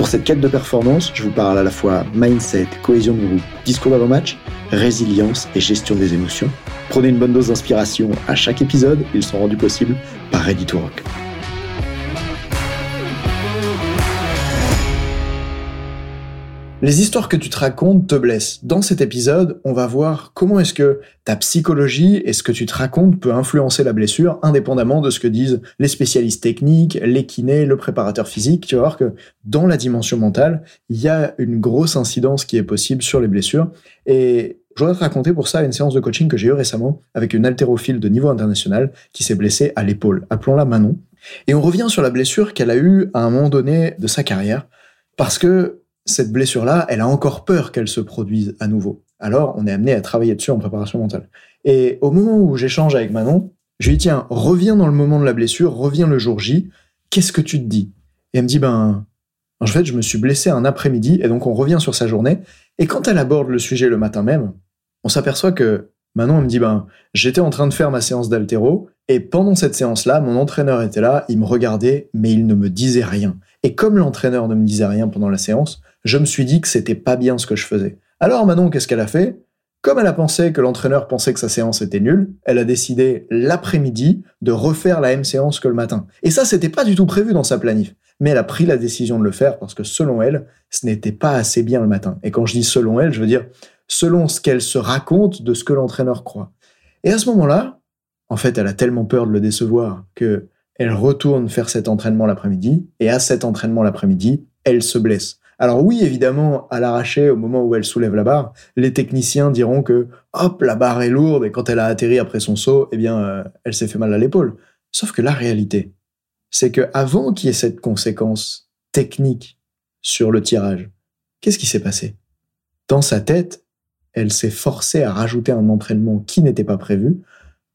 Pour cette quête de performance, je vous parle à la fois mindset, cohésion de groupe, discours d'avant-match, résilience et gestion des émotions. Prenez une bonne dose d'inspiration à chaque épisode, ils sont rendus possibles par Ready Rock. Les histoires que tu te racontes te blessent. Dans cet épisode, on va voir comment est-ce que ta psychologie et ce que tu te racontes peut influencer la blessure, indépendamment de ce que disent les spécialistes techniques, les kinés, le préparateur physique. Tu vas voir que dans la dimension mentale, il y a une grosse incidence qui est possible sur les blessures. Et je voudrais te raconter pour ça une séance de coaching que j'ai eue récemment avec une haltérophile de niveau international qui s'est blessée à l'épaule. Appelons-la Manon. Et on revient sur la blessure qu'elle a eue à un moment donné de sa carrière. Parce que cette blessure-là, elle a encore peur qu'elle se produise à nouveau. Alors, on est amené à travailler dessus en préparation mentale. Et au moment où j'échange avec Manon, je lui dis, tiens, reviens dans le moment de la blessure, reviens le jour J, qu'est-ce que tu te dis? Et elle me dit, ben, en fait, je me suis blessé un après-midi, et donc on revient sur sa journée. Et quand elle aborde le sujet le matin même, on s'aperçoit que Manon, me dit, ben, j'étais en train de faire ma séance d'altéro, et pendant cette séance-là, mon entraîneur était là, il me regardait, mais il ne me disait rien. Et comme l'entraîneur ne me disait rien pendant la séance, je me suis dit que c'était pas bien ce que je faisais. Alors Manon, qu'est-ce qu'elle a fait? Comme elle a pensé que l'entraîneur pensait que sa séance était nulle, elle a décidé l'après-midi de refaire la même séance que le matin. Et ça, c'était pas du tout prévu dans sa planif. Mais elle a pris la décision de le faire parce que selon elle, ce n'était pas assez bien le matin. Et quand je dis selon elle, je veux dire selon ce qu'elle se raconte de ce que l'entraîneur croit. Et à ce moment-là, en fait, elle a tellement peur de le décevoir que elle retourne faire cet entraînement l'après-midi, et à cet entraînement l'après-midi, elle se blesse. Alors oui, évidemment, à l'arraché, au moment où elle soulève la barre, les techniciens diront que hop, la barre est lourde et quand elle a atterri après son saut, eh bien, euh, elle s'est fait mal à l'épaule. Sauf que la réalité, c'est que avant qu'il y ait cette conséquence technique sur le tirage, qu'est-ce qui s'est passé? Dans sa tête, elle s'est forcée à rajouter un entraînement qui n'était pas prévu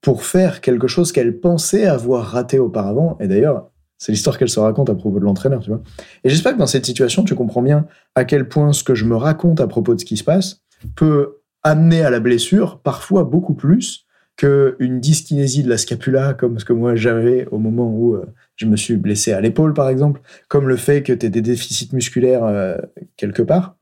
pour faire quelque chose qu'elle pensait avoir raté auparavant. Et d'ailleurs, c'est l'histoire qu'elle se raconte à propos de l'entraîneur, tu vois. Et j'espère que dans cette situation, tu comprends bien à quel point ce que je me raconte à propos de ce qui se passe peut amener à la blessure parfois beaucoup plus qu'une dyskinésie de la scapula, comme ce que moi j'avais au moment où euh, je me suis blessé à l'épaule, par exemple, comme le fait que tu aies des déficits musculaires euh, quelque part.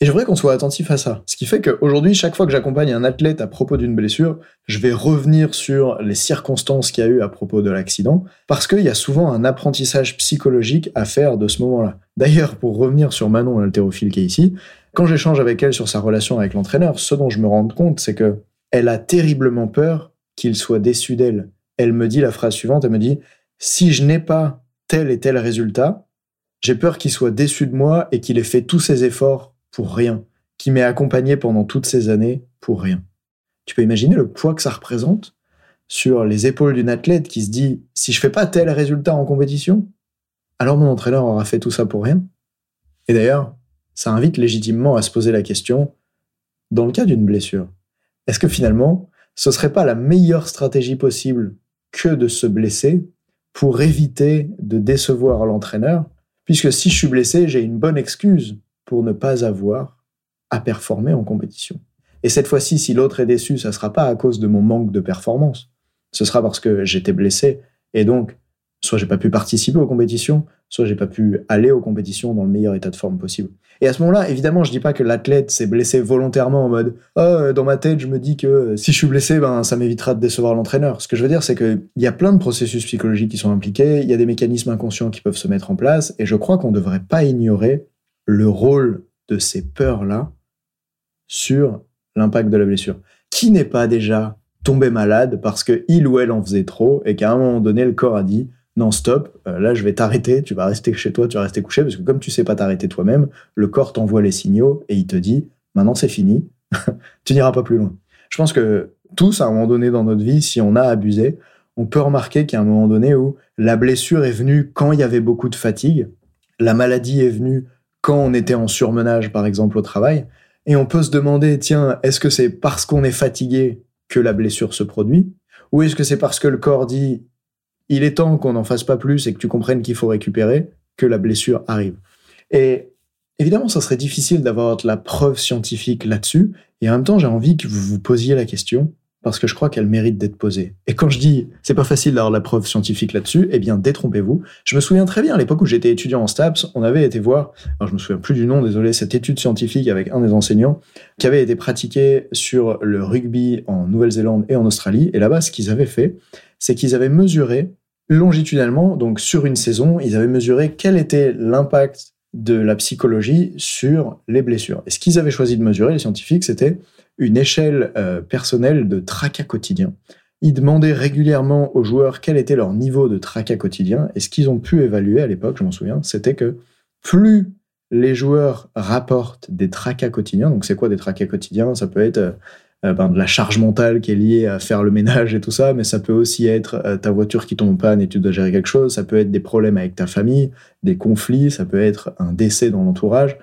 Et je voudrais qu'on soit attentif à ça. Ce qui fait qu'aujourd'hui, chaque fois que j'accompagne un athlète à propos d'une blessure, je vais revenir sur les circonstances qu'il y a eu à propos de l'accident, parce qu'il y a souvent un apprentissage psychologique à faire de ce moment-là. D'ailleurs, pour revenir sur Manon, l'haltérophile qui est ici, quand j'échange avec elle sur sa relation avec l'entraîneur, ce dont je me rends compte, c'est que elle a terriblement peur qu'il soit déçu d'elle. Elle me dit la phrase suivante, elle me dit, si je n'ai pas tel et tel résultat, j'ai peur qu'il soit déçu de moi et qu'il ait fait tous ses efforts pour rien, qui m'ait accompagné pendant toutes ces années pour rien. Tu peux imaginer le poids que ça représente sur les épaules d'une athlète qui se dit si je fais pas tel résultat en compétition, alors mon entraîneur aura fait tout ça pour rien. Et d'ailleurs, ça invite légitimement à se poser la question dans le cas d'une blessure, est-ce que finalement, ce serait pas la meilleure stratégie possible que de se blesser pour éviter de décevoir l'entraîneur, puisque si je suis blessé, j'ai une bonne excuse pour ne pas avoir à performer en compétition. Et cette fois-ci, si l'autre est déçu, ça ne sera pas à cause de mon manque de performance. Ce sera parce que j'étais blessé et donc soit j'ai pas pu participer aux compétitions, soit j'ai pas pu aller aux compétitions dans le meilleur état de forme possible. Et à ce moment-là, évidemment, je dis pas que l'athlète s'est blessé volontairement en mode oh, dans ma tête, je me dis que si je suis blessé, ben ça m'évitera de décevoir l'entraîneur. Ce que je veux dire, c'est qu'il y a plein de processus psychologiques qui sont impliqués, il y a des mécanismes inconscients qui peuvent se mettre en place, et je crois qu'on ne devrait pas ignorer le rôle de ces peurs-là sur l'impact de la blessure. Qui n'est pas déjà tombé malade parce que il ou elle en faisait trop et qu'à un moment donné, le corps a dit non, stop, euh, là je vais t'arrêter, tu vas rester chez toi, tu vas rester couché, parce que comme tu sais pas t'arrêter toi-même, le corps t'envoie les signaux et il te dit maintenant c'est fini, tu n'iras pas plus loin. Je pense que tous, à un moment donné dans notre vie, si on a abusé, on peut remarquer qu'il y a un moment donné où la blessure est venue quand il y avait beaucoup de fatigue, la maladie est venue quand on était en surmenage, par exemple, au travail. Et on peut se demander, tiens, est-ce que c'est parce qu'on est fatigué que la blessure se produit Ou est-ce que c'est parce que le corps dit, il est temps qu'on n'en fasse pas plus et que tu comprennes qu'il faut récupérer, que la blessure arrive Et évidemment, ça serait difficile d'avoir la preuve scientifique là-dessus. Et en même temps, j'ai envie que vous vous posiez la question, parce que je crois qu'elle mérite d'être posée. Et quand je dis c'est pas facile d'avoir la preuve scientifique là-dessus, eh bien détrompez-vous. Je me souviens très bien à l'époque où j'étais étudiant en STAPS, on avait été voir, alors je me souviens plus du nom, désolé, cette étude scientifique avec un des enseignants qui avait été pratiquée sur le rugby en Nouvelle-Zélande et en Australie. Et là-bas, ce qu'ils avaient fait, c'est qu'ils avaient mesuré longitudinalement, donc sur une saison, ils avaient mesuré quel était l'impact de la psychologie sur les blessures. Et ce qu'ils avaient choisi de mesurer, les scientifiques, c'était une échelle euh, personnelle de tracas quotidien. Ils demandaient régulièrement aux joueurs quel était leur niveau de tracas quotidien, et ce qu'ils ont pu évaluer à l'époque, je m'en souviens, c'était que plus les joueurs rapportent des tracas quotidiens, donc c'est quoi des tracas quotidiens? Ça peut être euh, ben, de la charge mentale qui est liée à faire le ménage et tout ça, mais ça peut aussi être euh, ta voiture qui tombe en panne et tu dois gérer quelque chose, ça peut être des problèmes avec ta famille, des conflits, ça peut être un décès dans l'entourage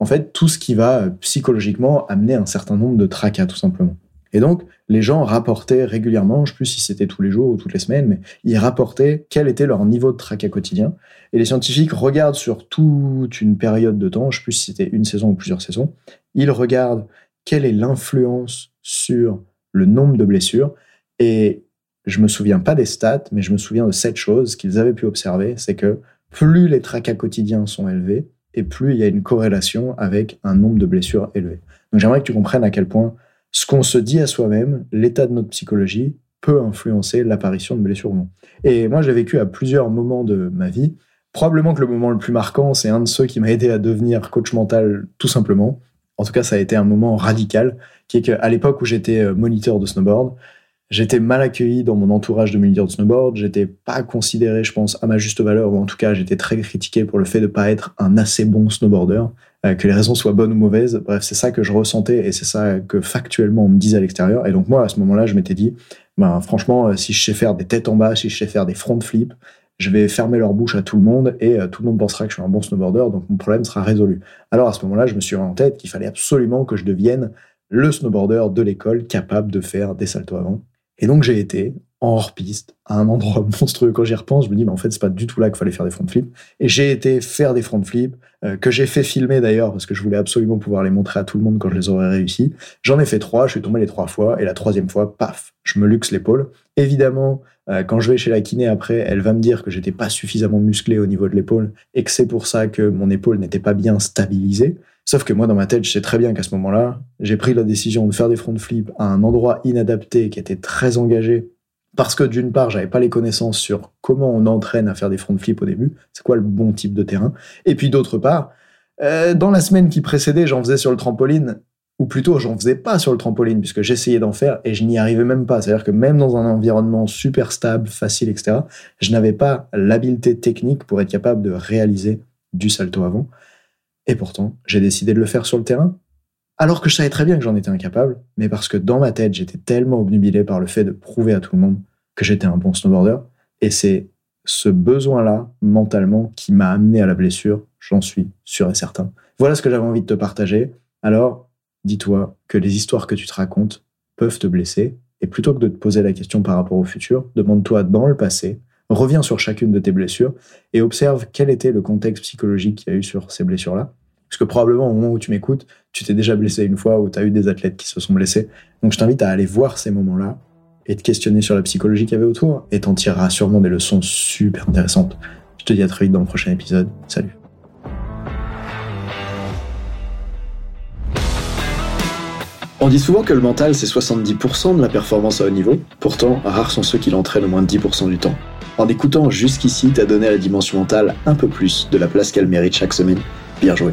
en fait, tout ce qui va euh, psychologiquement amener un certain nombre de tracas, tout simplement. Et donc, les gens rapportaient régulièrement, je ne sais plus si c'était tous les jours ou toutes les semaines, mais ils rapportaient quel était leur niveau de tracas quotidien. Et les scientifiques regardent sur toute une période de temps, je ne sais plus si c'était une saison ou plusieurs saisons, ils regardent quelle est l'influence sur le nombre de blessures. Et je me souviens pas des stats, mais je me souviens de cette chose qu'ils avaient pu observer, c'est que plus les tracas quotidiens sont élevés, et plus il y a une corrélation avec un nombre de blessures élevé. Donc j'aimerais que tu comprennes à quel point ce qu'on se dit à soi-même, l'état de notre psychologie, peut influencer l'apparition de blessures ou non. Et moi, j'ai vécu à plusieurs moments de ma vie. Probablement que le moment le plus marquant, c'est un de ceux qui m'a aidé à devenir coach mental, tout simplement. En tout cas, ça a été un moment radical, qui est qu'à l'époque où j'étais euh, moniteur de snowboard, J'étais mal accueilli dans mon entourage de moniteurs de snowboard. J'étais pas considéré, je pense, à ma juste valeur, ou en tout cas, j'étais très critiqué pour le fait de pas être un assez bon snowboarder. Euh, que les raisons soient bonnes ou mauvaises. Bref, c'est ça que je ressentais et c'est ça que factuellement on me disait à l'extérieur. Et donc moi, à ce moment-là, je m'étais dit, ben franchement, euh, si je sais faire des têtes en bas, si je sais faire des front flips, je vais fermer leur bouche à tout le monde et euh, tout le monde pensera que je suis un bon snowboarder, donc mon problème sera résolu. Alors à ce moment-là, je me suis en tête qu'il fallait absolument que je devienne le snowboarder de l'école capable de faire des saltos avant. Et donc j'ai été en hors-piste, à un endroit monstrueux. Quand j'y repense, je me dis, mais en fait, c'est pas du tout là qu'il fallait faire des front flips. Et j'ai été faire des front flips, euh, que j'ai fait filmer d'ailleurs, parce que je voulais absolument pouvoir les montrer à tout le monde quand je les aurais réussi. J'en ai fait trois, je suis tombé les trois fois, et la troisième fois, paf, je me luxe l'épaule. Évidemment, euh, quand je vais chez la kiné après, elle va me dire que j'étais pas suffisamment musclé au niveau de l'épaule, et que c'est pour ça que mon épaule n'était pas bien stabilisée. Sauf que moi, dans ma tête, je sais très bien qu'à ce moment-là, j'ai pris la décision de faire des front flips à un endroit inadapté qui était très engagé. Parce que d'une part, j'avais pas les connaissances sur comment on entraîne à faire des front flips au début, c'est quoi le bon type de terrain. Et puis d'autre part, euh, dans la semaine qui précédait, j'en faisais sur le trampoline, ou plutôt j'en faisais pas sur le trampoline, puisque j'essayais d'en faire et je n'y arrivais même pas. C'est-à-dire que même dans un environnement super stable, facile, etc., je n'avais pas l'habileté technique pour être capable de réaliser du salto avant. Et pourtant, j'ai décidé de le faire sur le terrain, alors que je savais très bien que j'en étais incapable, mais parce que dans ma tête, j'étais tellement obnubilé par le fait de prouver à tout le monde que j'étais un bon snowboarder. Et c'est ce besoin-là, mentalement, qui m'a amené à la blessure, j'en suis sûr et certain. Voilà ce que j'avais envie de te partager. Alors, dis-toi que les histoires que tu te racontes peuvent te blesser, et plutôt que de te poser la question par rapport au futur, demande-toi dans le passé reviens sur chacune de tes blessures et observe quel était le contexte psychologique qu'il y a eu sur ces blessures-là. Parce que probablement au moment où tu m'écoutes, tu t'es déjà blessé une fois ou tu as eu des athlètes qui se sont blessés. Donc je t'invite à aller voir ces moments-là et te questionner sur la psychologie qu'il y avait autour et t'en tireras sûrement des leçons super intéressantes. Je te dis à très vite dans le prochain épisode. Salut. On dit souvent que le mental c'est 70% de la performance à haut niveau, pourtant rares sont ceux qui l'entraînent au moins 10% du temps. En écoutant jusqu'ici, t'as donné à la dimension mentale un peu plus de la place qu'elle mérite chaque semaine. Bien joué.